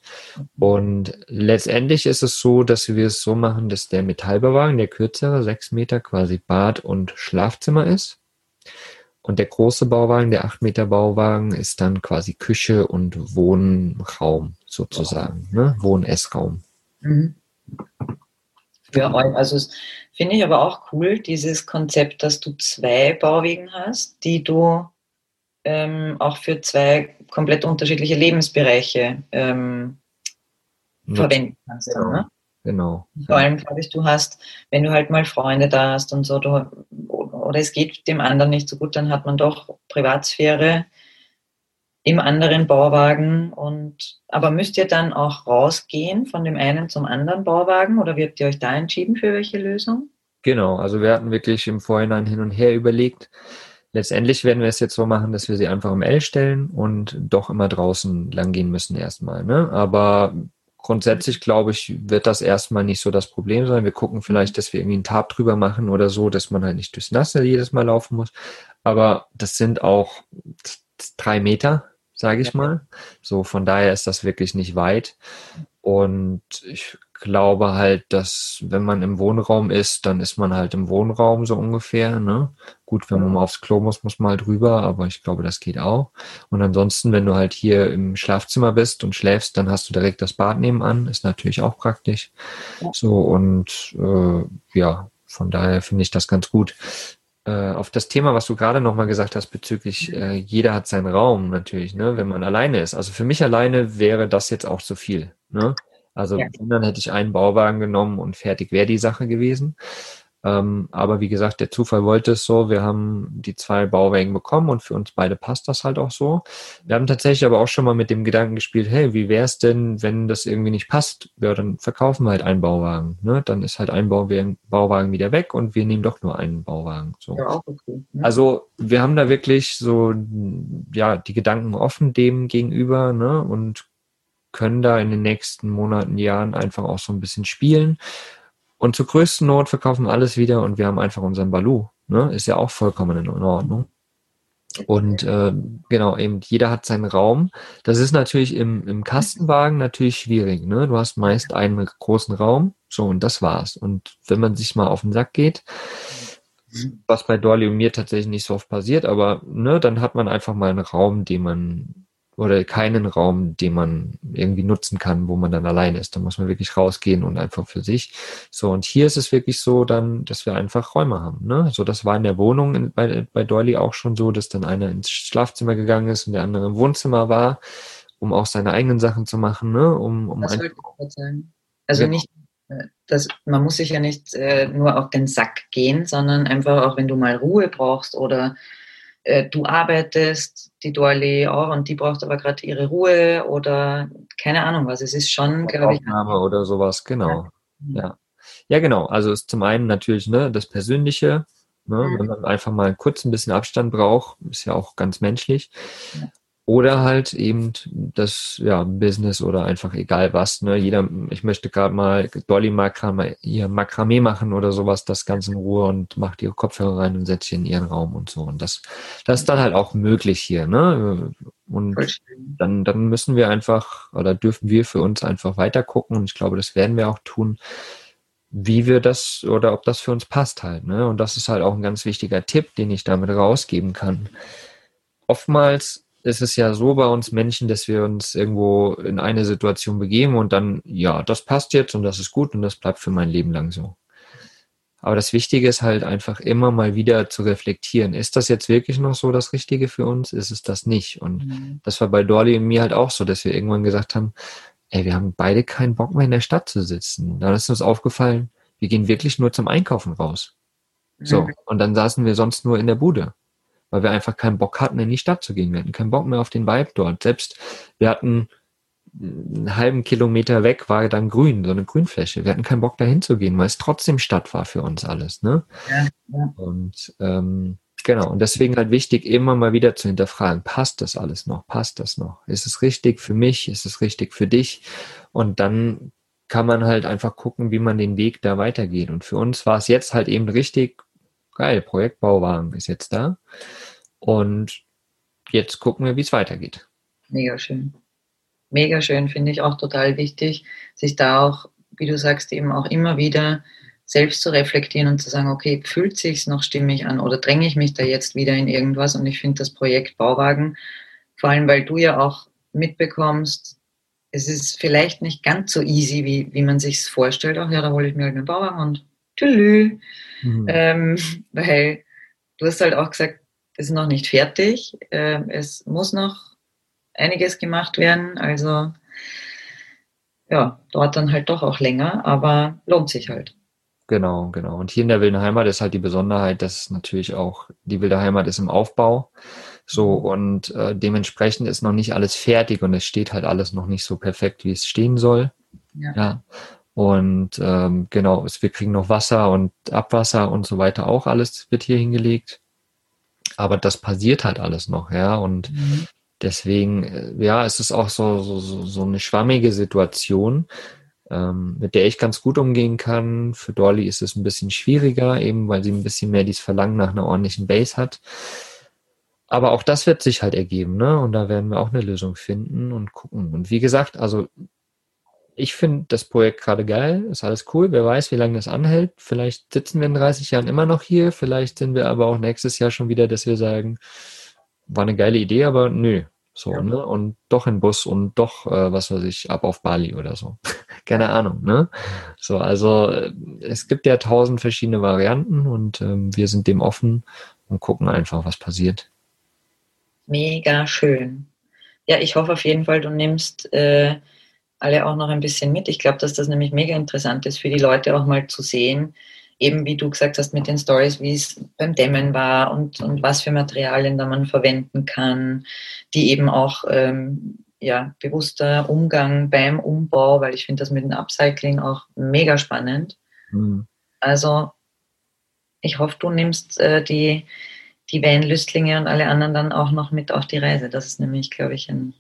Und letztendlich ist es so, dass wir es so machen, dass der Metallbewagen, der kürzere, sechs Meter quasi Bad und Schlafzimmer ist. Und der große Bauwagen, der 8 Meter Bauwagen, ist dann quasi Küche und Wohnraum sozusagen, ne? Wohn-Essraum. Mhm. Für euch, also finde ich aber auch cool, dieses Konzept, dass du zwei Bauwegen hast, die du ähm, auch für zwei komplett unterschiedliche Lebensbereiche ähm, verwenden kannst. Genau. Ne? genau. Vor allem, glaube ich, du hast, wenn du halt mal Freunde da hast und so, du, oder es geht dem anderen nicht so gut, dann hat man doch Privatsphäre im anderen Bauwagen und aber müsst ihr dann auch rausgehen von dem einen zum anderen Bauwagen oder habt ihr euch da entschieden für welche Lösung? Genau, also wir hatten wirklich im Vorhinein hin und her überlegt. Letztendlich werden wir es jetzt so machen, dass wir sie einfach im L stellen und doch immer draußen lang gehen müssen erstmal. Ne? Aber grundsätzlich glaube ich, wird das erstmal nicht so das Problem sein. Wir gucken vielleicht, dass wir irgendwie einen Tab drüber machen oder so, dass man halt nicht durchs Nasse jedes Mal laufen muss. Aber das sind auch drei Meter, sage ich mal. So, von daher ist das wirklich nicht weit. Und ich glaube halt, dass wenn man im Wohnraum ist, dann ist man halt im Wohnraum so ungefähr. Ne? Gut, wenn man mal aufs Klo muss, muss man halt drüber, aber ich glaube, das geht auch. Und ansonsten, wenn du halt hier im Schlafzimmer bist und schläfst, dann hast du direkt das Bad nebenan, ist natürlich auch praktisch. So und äh, ja, von daher finde ich das ganz gut. Äh, auf das Thema, was du gerade nochmal gesagt hast bezüglich, äh, jeder hat seinen Raum natürlich, ne, wenn man alleine ist. Also für mich alleine wäre das jetzt auch zu viel. Ne? Also ja. dann hätte ich einen Bauwagen genommen und fertig wäre die Sache gewesen. Ähm, aber wie gesagt, der Zufall wollte es so. Wir haben die zwei Bauwagen bekommen und für uns beide passt das halt auch so. Wir haben tatsächlich aber auch schon mal mit dem Gedanken gespielt, hey, wie wäre es denn, wenn das irgendwie nicht passt? Ja, dann verkaufen wir halt einen Bauwagen. Ne? Dann ist halt ein Bauwagen, Bauwagen wieder weg und wir nehmen doch nur einen Bauwagen. So. Ja, auch okay. Ne? Also wir haben da wirklich so ja die Gedanken offen dem gegenüber ne? und können da in den nächsten Monaten, Jahren einfach auch so ein bisschen spielen. Und zur größten Not verkaufen wir alles wieder und wir haben einfach unseren Balu. Ne? Ist ja auch vollkommen in Ordnung. Und äh, genau, eben jeder hat seinen Raum. Das ist natürlich im, im Kastenwagen natürlich schwierig. Ne? Du hast meist einen großen Raum, so und das war's. Und wenn man sich mal auf den Sack geht, was bei Dolly und mir tatsächlich nicht so oft passiert, aber ne, dann hat man einfach mal einen Raum, den man oder keinen Raum, den man irgendwie nutzen kann, wo man dann allein ist. Da muss man wirklich rausgehen und einfach für sich. So, und hier ist es wirklich so dann, dass wir einfach Räume haben. Ne? So, das war in der Wohnung in, bei, bei Doily auch schon so, dass dann einer ins Schlafzimmer gegangen ist und der andere im Wohnzimmer war, um auch seine eigenen Sachen zu machen. Ne? Um, um das wollte ich sagen. Also ja. nicht äh, das, man muss sich ja nicht äh, nur auf den Sack gehen, sondern einfach auch, wenn du mal Ruhe brauchst oder äh, du arbeitest, die Dorle auch, und die braucht aber gerade ihre Ruhe oder keine Ahnung was. Es ist schon, glaube ich. Aufnahme oder sowas, genau. Ja. ja. ja. genau. Also ist zum einen natürlich ne, das Persönliche, ne, mhm. wenn man einfach mal kurz ein bisschen Abstand braucht, ist ja auch ganz menschlich. Ja. Oder halt eben das ja, Business oder einfach egal was. Ne? Jeder, ich möchte gerade mal, Dolly mal ihr Makramee machen oder sowas, das Ganze in Ruhe und macht ihre Kopfhörer rein und setzt sie in ihren Raum und so. Und das, das ist dann halt auch möglich hier. Ne? Und dann, dann müssen wir einfach oder dürfen wir für uns einfach weiter gucken und ich glaube, das werden wir auch tun, wie wir das oder ob das für uns passt halt. Ne? Und das ist halt auch ein ganz wichtiger Tipp, den ich damit rausgeben kann. Oftmals ist es ja so bei uns Menschen, dass wir uns irgendwo in eine Situation begeben und dann, ja, das passt jetzt und das ist gut und das bleibt für mein Leben lang so. Aber das Wichtige ist halt einfach immer mal wieder zu reflektieren. Ist das jetzt wirklich noch so das Richtige für uns? Ist es das nicht? Und mhm. das war bei Dolly und mir halt auch so, dass wir irgendwann gesagt haben, ey, wir haben beide keinen Bock mehr in der Stadt zu sitzen. Dann ist uns aufgefallen, wir gehen wirklich nur zum Einkaufen raus. So. Mhm. Und dann saßen wir sonst nur in der Bude weil wir einfach keinen Bock hatten, in die Stadt zu gehen. Wir hatten keinen Bock mehr auf den Vibe dort. Selbst wir hatten einen halben Kilometer weg war dann grün, so eine Grünfläche. Wir hatten keinen Bock dahin zu gehen, weil es trotzdem Stadt war für uns alles. Ne? Ja, ja. Und ähm, Genau, und deswegen halt wichtig, immer mal wieder zu hinterfragen, passt das alles noch, passt das noch? Ist es richtig für mich, ist es richtig für dich? Und dann kann man halt einfach gucken, wie man den Weg da weitergeht. Und für uns war es jetzt halt eben richtig geil, Projektbauwagen ist jetzt da. Und jetzt gucken wir, wie es weitergeht. Mega schön. Mega schön, finde ich auch total wichtig, sich da auch, wie du sagst, eben auch immer wieder selbst zu reflektieren und zu sagen, okay, fühlt sich's noch stimmig an oder dränge ich mich da jetzt wieder in irgendwas? Und ich finde das Projekt Bauwagen, vor allem weil du ja auch mitbekommst, es ist vielleicht nicht ganz so easy, wie, wie man sich vorstellt. Ach ja, da hole ich mir halt einen Bauwagen und tschüss. Mhm. Ähm, weil du hast halt auch gesagt, es ist noch nicht fertig. Äh, es muss noch einiges gemacht werden. Also ja, dauert dann halt doch auch länger, aber lohnt sich halt. Genau, genau. Und hier in der Wilden Heimat ist halt die Besonderheit, dass natürlich auch die Wilde Heimat ist im Aufbau. So mhm. und äh, dementsprechend ist noch nicht alles fertig und es steht halt alles noch nicht so perfekt, wie es stehen soll. Ja. ja. Und ähm, genau, wir kriegen noch Wasser und Abwasser und so weiter auch alles wird hier hingelegt. Aber das passiert halt alles noch, ja. Und mhm. deswegen, äh, ja, es ist auch so, so, so eine schwammige Situation ähm, mit der ich ganz gut umgehen kann. Für Dolly ist es ein bisschen schwieriger, eben weil sie ein bisschen mehr dieses Verlangen nach einer ordentlichen Base hat. Aber auch das wird sich halt ergeben, ne? Und da werden wir auch eine Lösung finden und gucken. Und wie gesagt, also ich finde das Projekt gerade geil, ist alles cool. Wer weiß, wie lange das anhält. Vielleicht sitzen wir in 30 Jahren immer noch hier. Vielleicht sind wir aber auch nächstes Jahr schon wieder, dass wir sagen, war eine geile Idee, aber nö, so, ja. ne? Und doch in Bus und doch, äh, was weiß ich, ab auf Bali oder so. Keine Ahnung, ne? So, also äh, es gibt ja tausend verschiedene Varianten und ähm, wir sind dem offen und gucken einfach, was passiert. Mega schön. Ja, ich hoffe auf jeden Fall, du nimmst äh, alle auch noch ein bisschen mit. Ich glaube, dass das nämlich mega interessant ist für die Leute auch mal zu sehen, eben wie du gesagt hast mit den Stories, wie es beim Dämmen war und, und was für Materialien da man verwenden kann, die eben auch ähm, ja, bewusster Umgang beim Umbau, weil ich finde das mit dem Upcycling auch mega spannend. Mhm. Also ich hoffe, du nimmst äh, die, die Van-Lüstlinge und alle anderen dann auch noch mit auf die Reise. Das ist nämlich, glaube ich, ein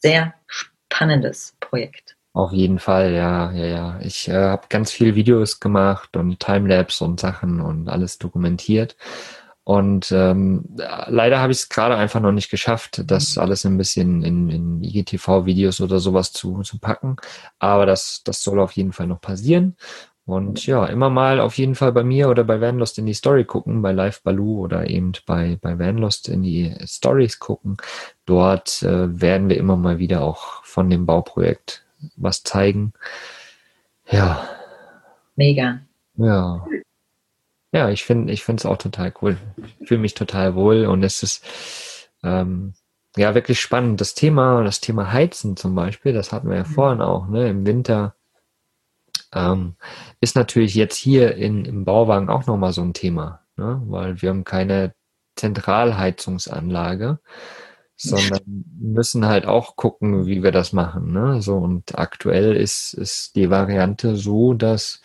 sehr spannendes Projekt. Auf jeden Fall, ja, ja, ja. Ich äh, habe ganz viel Videos gemacht und Timelapse und Sachen und alles dokumentiert. Und ähm, leider habe ich es gerade einfach noch nicht geschafft, das alles ein bisschen in, in IGTV-Videos oder sowas zu, zu packen. Aber das, das soll auf jeden Fall noch passieren. Und ja, immer mal auf jeden Fall bei mir oder bei Vanlost in die Story gucken, bei Live Baloo oder eben bei, bei Vanlost in die Stories gucken. Dort äh, werden wir immer mal wieder auch von dem Bauprojekt was zeigen. Ja. Mega. Ja. Ja, ich finde ich finde es auch total cool. Ich fühle mich total wohl und es ist ähm, ja wirklich spannend. Das Thema, das Thema Heizen zum Beispiel, das hatten wir ja mhm. vorhin auch, ne, im Winter. Ähm, ist natürlich jetzt hier in, im Bauwagen auch nochmal so ein Thema, ne? weil wir haben keine Zentralheizungsanlage sondern müssen halt auch gucken, wie wir das machen. Ne? So, und aktuell ist, ist die Variante so, dass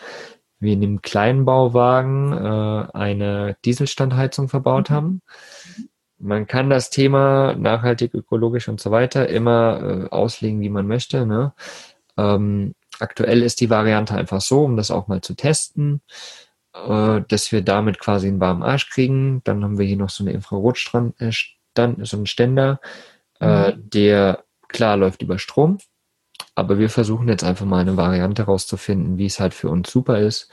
wir in dem kleinen Bauwagen äh, eine Dieselstandheizung verbaut mhm. haben. Man kann das Thema nachhaltig, ökologisch und so weiter immer äh, auslegen, wie man möchte. Ne? Ähm, aktuell ist die Variante einfach so, um das auch mal zu testen, äh, dass wir damit quasi einen warmen Arsch kriegen. Dann haben wir hier noch so eine Infrarotstrand. Äh, dann so ein Ständer, äh, mhm. der klar läuft über Strom. Aber wir versuchen jetzt einfach mal eine Variante rauszufinden, wie es halt für uns super ist.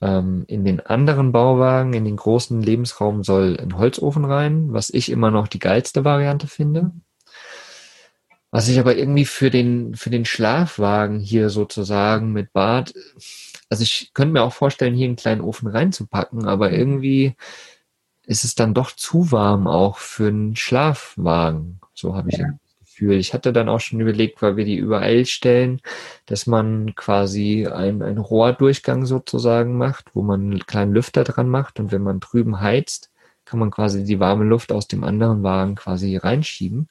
Ähm, in den anderen Bauwagen, in den großen Lebensraum soll ein Holzofen rein, was ich immer noch die geilste Variante finde. Was ich aber irgendwie für den, für den Schlafwagen hier sozusagen mit Bad, also ich könnte mir auch vorstellen, hier einen kleinen Ofen reinzupacken, aber mhm. irgendwie ist es dann doch zu warm auch für einen Schlafwagen. So habe ich ja. das Gefühl. Ich hatte dann auch schon überlegt, weil wir die überall stellen, dass man quasi einen, einen Rohrdurchgang sozusagen macht, wo man einen kleinen Lüfter dran macht und wenn man drüben heizt, kann man quasi die warme Luft aus dem anderen Wagen quasi reinschieben.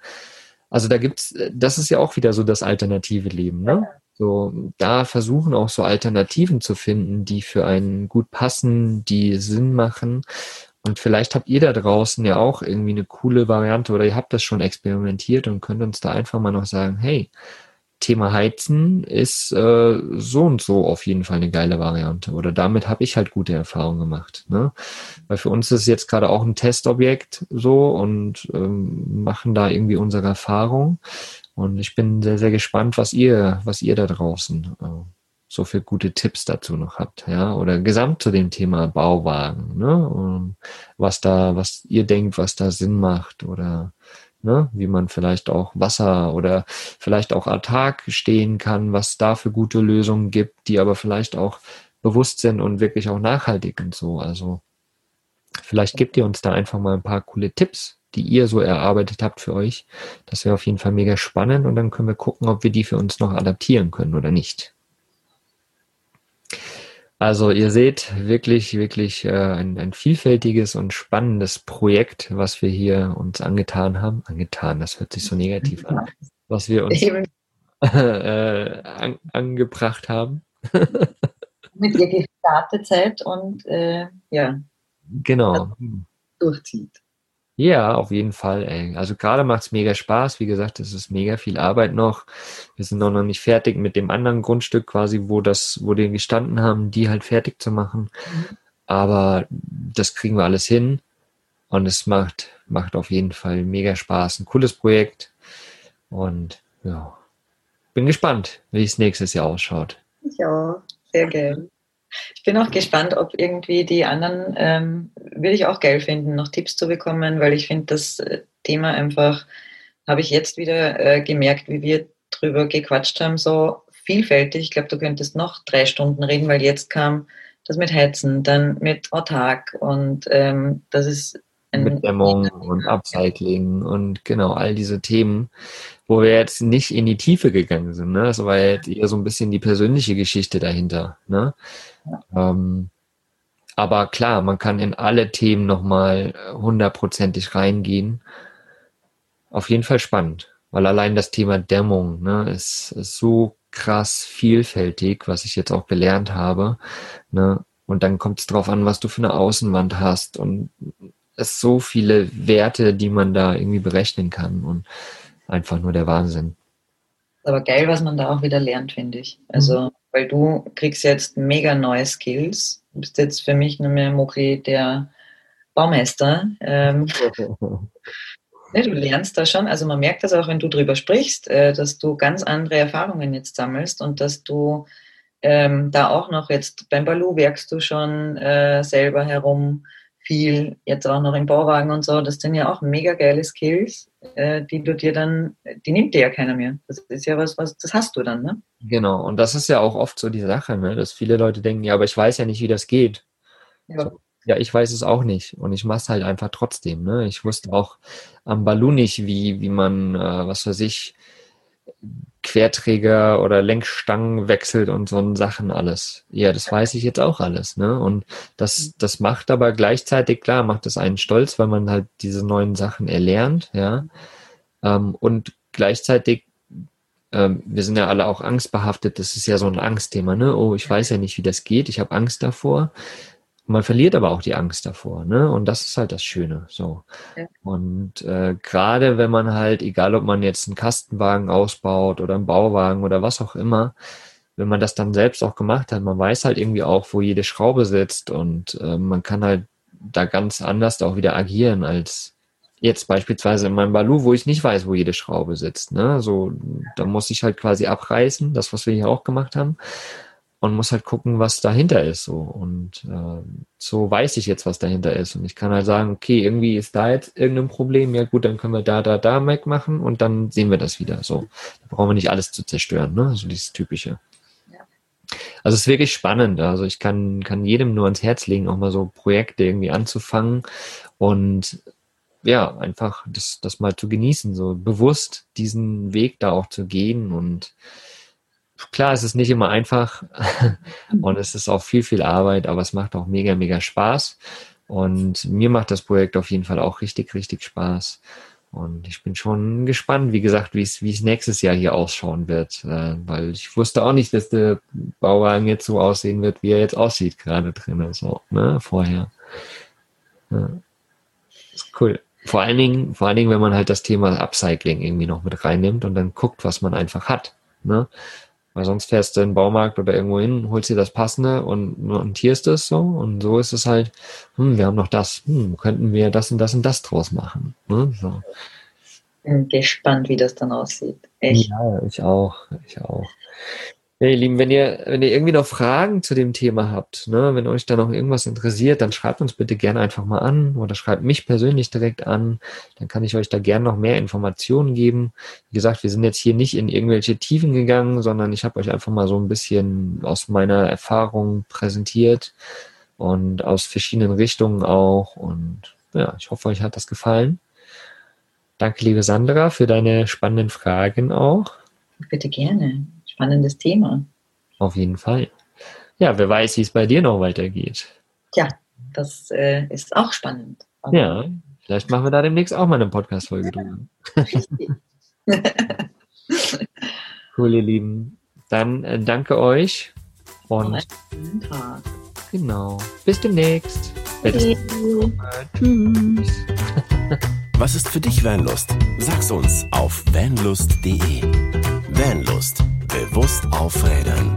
Also da gibt's, das ist ja auch wieder so das alternative Leben, ne? So, da versuchen auch so Alternativen zu finden, die für einen gut passen, die Sinn machen Und vielleicht habt ihr da draußen ja auch irgendwie eine coole Variante oder ihr habt das schon experimentiert und könnt uns da einfach mal noch sagen, hey, Thema Heizen ist äh, so und so auf jeden Fall eine geile Variante. Oder damit habe ich halt gute Erfahrungen gemacht. Ne? Weil für uns ist es jetzt gerade auch ein Testobjekt so und ähm, machen da irgendwie unsere Erfahrung. Und ich bin sehr, sehr gespannt, was ihr, was ihr da draußen äh, so für gute Tipps dazu noch habt, ja, oder gesamt zu dem Thema Bauwagen, ne, und was da, was ihr denkt, was da Sinn macht oder ne, wie man vielleicht auch Wasser oder vielleicht auch autark stehen kann, was da für gute Lösungen gibt, die aber vielleicht auch bewusst sind und wirklich auch nachhaltig und so. Also vielleicht gebt ihr uns da einfach mal ein paar coole Tipps, die ihr so erarbeitet habt für euch. Das wäre auf jeden Fall mega spannend und dann können wir gucken, ob wir die für uns noch adaptieren können oder nicht. Also ihr seht wirklich, wirklich äh, ein, ein vielfältiges und spannendes Projekt, was wir hier uns angetan haben. Angetan, das hört sich so negativ an. Was wir uns äh, an, angebracht haben. Mit ihr gestartet seid und äh, ja. Genau. Durchzieht. Ja, auf jeden Fall, ey. Also gerade macht's mega Spaß. Wie gesagt, es ist mega viel Arbeit noch. Wir sind noch nicht fertig mit dem anderen Grundstück quasi, wo das, wo die gestanden haben, die halt fertig zu machen. Mhm. Aber das kriegen wir alles hin. Und es macht, macht auf jeden Fall mega Spaß. Ein cooles Projekt. Und ja, bin gespannt, wie es nächstes Jahr ausschaut. Ja, sehr gerne. Ich bin auch gespannt, ob irgendwie die anderen, ähm, würde ich auch geil finden, noch Tipps zu bekommen, weil ich finde das äh, Thema einfach, habe ich jetzt wieder äh, gemerkt, wie wir drüber gequatscht haben, so vielfältig. Ich glaube, du könntest noch drei Stunden reden, weil jetzt kam das mit Heizen, dann mit Autark und ähm, das ist mit Dämmung und Upcycling und genau all diese Themen, wo wir jetzt nicht in die Tiefe gegangen sind. Ne? Das war jetzt eher so ein bisschen die persönliche Geschichte dahinter. Ne? Ähm, aber klar, man kann in alle Themen nochmal hundertprozentig reingehen. Auf jeden Fall spannend, weil allein das Thema Dämmung ne, ist, ist so krass vielfältig, was ich jetzt auch gelernt habe. Ne? Und dann kommt es drauf an, was du für eine Außenwand hast. Und es so viele Werte, die man da irgendwie berechnen kann. Und einfach nur der Wahnsinn. Aber geil, was man da auch wieder lernt, finde ich. Also, mhm. weil du kriegst jetzt mega neue Skills. Du bist jetzt für mich nur mehr Mokri der Baumeister. Ähm, du lernst da schon, also man merkt das auch, wenn du drüber sprichst, äh, dass du ganz andere Erfahrungen jetzt sammelst und dass du ähm, da auch noch jetzt beim Balu werkst du schon äh, selber herum viel, jetzt auch noch im Bauwagen und so, das sind ja auch mega geile Skills, äh, die du dir dann, die nimmt dir ja keiner mehr. Das ist ja was, was, das hast du dann, ne? Genau, und das ist ja auch oft so die Sache, ne? dass viele Leute denken, ja, aber ich weiß ja nicht, wie das geht. Ja. So, ja, ich weiß es auch nicht und ich mache es halt einfach trotzdem. Ne? Ich wusste auch am Balu nicht, wie, wie man, äh, was weiß ich, Querträger oder Lenkstangen wechselt und so Sachen alles. Ja, das weiß ich jetzt auch alles, ne? Und das, das macht aber gleichzeitig, klar, macht es einen stolz, weil man halt diese neuen Sachen erlernt, ja. Ähm, und gleichzeitig, ähm, wir sind ja alle auch angstbehaftet, das ist ja so ein Angstthema, ne? Oh, ich weiß ja nicht, wie das geht, ich habe Angst davor. Man verliert aber auch die Angst davor, ne? Und das ist halt das Schöne. So. Ja. Und äh, gerade wenn man halt, egal ob man jetzt einen Kastenwagen ausbaut oder einen Bauwagen oder was auch immer, wenn man das dann selbst auch gemacht hat, man weiß halt irgendwie auch, wo jede Schraube sitzt und äh, man kann halt da ganz anders auch wieder agieren als jetzt beispielsweise in meinem Balu, wo ich nicht weiß, wo jede Schraube sitzt. Ne? So, da muss ich halt quasi abreißen, das, was wir hier auch gemacht haben und muss halt gucken, was dahinter ist. So. Und äh, so weiß ich jetzt, was dahinter ist. Und ich kann halt sagen, okay, irgendwie ist da jetzt irgendein Problem, ja gut, dann können wir da, da, da wegmachen und dann sehen wir das wieder. So. Da brauchen wir nicht alles zu zerstören, ne? So dieses typische. Also es ist wirklich spannend. Also ich kann, kann jedem nur ans Herz legen, auch mal so Projekte irgendwie anzufangen und ja, einfach das, das mal zu genießen, so bewusst diesen Weg da auch zu gehen und klar, es ist nicht immer einfach und es ist auch viel, viel Arbeit, aber es macht auch mega, mega Spaß. Und mir macht das Projekt auf jeden Fall auch richtig, richtig Spaß. Und ich bin schon gespannt, wie gesagt, wie es, wie es nächstes Jahr hier ausschauen wird. Äh, weil ich wusste auch nicht, dass der Bauwagen jetzt so aussehen wird, wie er jetzt aussieht, gerade drin, so, ne, vorher. Ja. Ist cool. Vor allen Dingen, vor allen Dingen, wenn man halt das Thema Upcycling irgendwie noch mit reinnimmt und dann guckt, was man einfach hat. Ne? Weil sonst fährst du in den Baumarkt oder irgendwo hin, holst dir das Passende und montierst es so. Und so ist es halt, hm, wir haben noch das, hm, könnten wir das und das und das draus machen. Ne? So. Bin gespannt, wie das dann aussieht. Echt. Ja, ich auch, ich auch. Ja, ihr Lieben, wenn ihr, wenn ihr irgendwie noch Fragen zu dem Thema habt, ne, wenn euch da noch irgendwas interessiert, dann schreibt uns bitte gerne einfach mal an oder schreibt mich persönlich direkt an. Dann kann ich euch da gerne noch mehr Informationen geben. Wie gesagt, wir sind jetzt hier nicht in irgendwelche Tiefen gegangen, sondern ich habe euch einfach mal so ein bisschen aus meiner Erfahrung präsentiert und aus verschiedenen Richtungen auch. Und ja, ich hoffe, euch hat das gefallen. Danke, liebe Sandra, für deine spannenden Fragen auch. Bitte gerne spannendes Thema. Auf jeden Fall. Ja, wer weiß, wie es bei dir noch weitergeht. Ja, das äh, ist auch spannend. Aber ja, vielleicht machen wir da demnächst auch mal eine Podcast-Folge drüber. cool, ihr Lieben. Dann äh, danke euch und Tag. genau. Bis demnächst. Tschüss. Was ist für dich Vanlust? Sag's uns auf vanlust.de. Vanlust. Bewusst aufrädern.